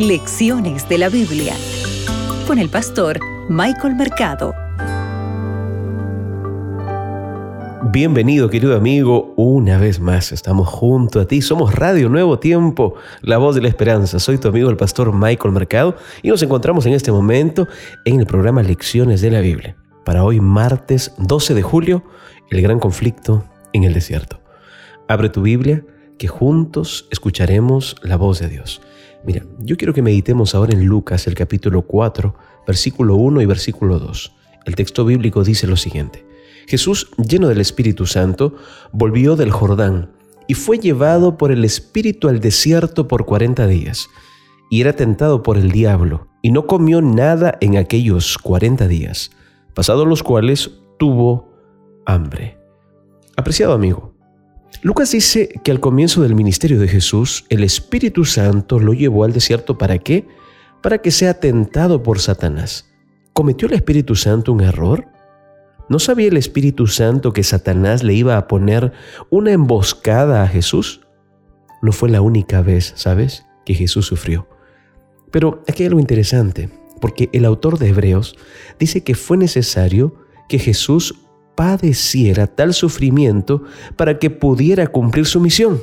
Lecciones de la Biblia con el pastor Michael Mercado. Bienvenido querido amigo, una vez más estamos junto a ti, somos Radio Nuevo Tiempo, la voz de la esperanza. Soy tu amigo el pastor Michael Mercado y nos encontramos en este momento en el programa Lecciones de la Biblia. Para hoy martes 12 de julio, el gran conflicto en el desierto. Abre tu Biblia que juntos escucharemos la voz de Dios. Mira, yo quiero que meditemos ahora en Lucas el capítulo 4, versículo 1 y versículo 2. El texto bíblico dice lo siguiente. Jesús, lleno del Espíritu Santo, volvió del Jordán y fue llevado por el Espíritu al desierto por cuarenta días. Y era tentado por el diablo, y no comió nada en aquellos cuarenta días, pasados los cuales tuvo hambre. Apreciado amigo, Lucas dice que al comienzo del ministerio de Jesús, el Espíritu Santo lo llevó al desierto para qué? Para que sea tentado por Satanás. ¿Cometió el Espíritu Santo un error? ¿No sabía el Espíritu Santo que Satanás le iba a poner una emboscada a Jesús? No fue la única vez, ¿sabes?, que Jesús sufrió. Pero aquí hay algo interesante, porque el autor de Hebreos dice que fue necesario que Jesús padeciera tal sufrimiento para que pudiera cumplir su misión.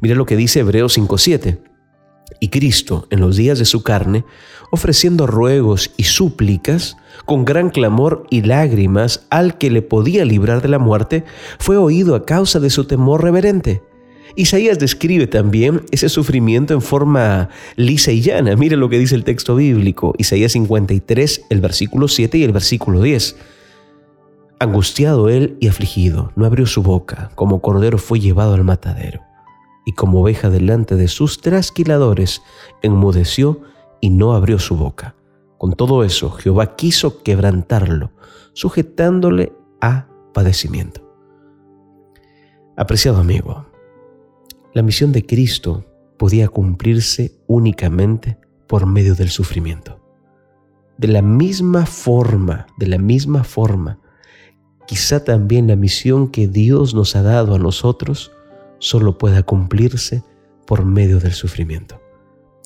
Mira lo que dice Hebreos 5.7. Y Cristo, en los días de su carne, ofreciendo ruegos y súplicas, con gran clamor y lágrimas al que le podía librar de la muerte, fue oído a causa de su temor reverente. Isaías describe también ese sufrimiento en forma lisa y llana. Mire lo que dice el texto bíblico, Isaías 53, el versículo 7 y el versículo 10. Angustiado él y afligido, no abrió su boca, como cordero fue llevado al matadero, y como oveja delante de sus trasquiladores, enmudeció y no abrió su boca. Con todo eso, Jehová quiso quebrantarlo, sujetándole a padecimiento. Apreciado amigo, la misión de Cristo podía cumplirse únicamente por medio del sufrimiento. De la misma forma, de la misma forma, quizá también la misión que Dios nos ha dado a nosotros solo pueda cumplirse por medio del sufrimiento.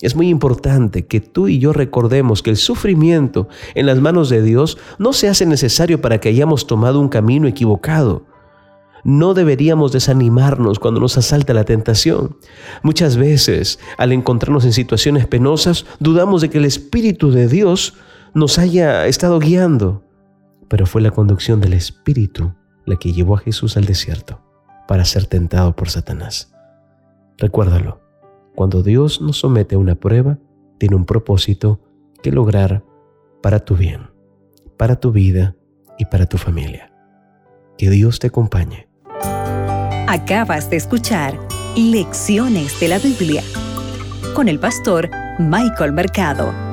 Es muy importante que tú y yo recordemos que el sufrimiento en las manos de Dios no se hace necesario para que hayamos tomado un camino equivocado. No deberíamos desanimarnos cuando nos asalta la tentación. Muchas veces, al encontrarnos en situaciones penosas, dudamos de que el Espíritu de Dios nos haya estado guiando pero fue la conducción del Espíritu la que llevó a Jesús al desierto para ser tentado por Satanás. Recuérdalo, cuando Dios nos somete a una prueba, tiene un propósito que lograr para tu bien, para tu vida y para tu familia. Que Dios te acompañe. Acabas de escuchar Lecciones de la Biblia con el pastor Michael Mercado.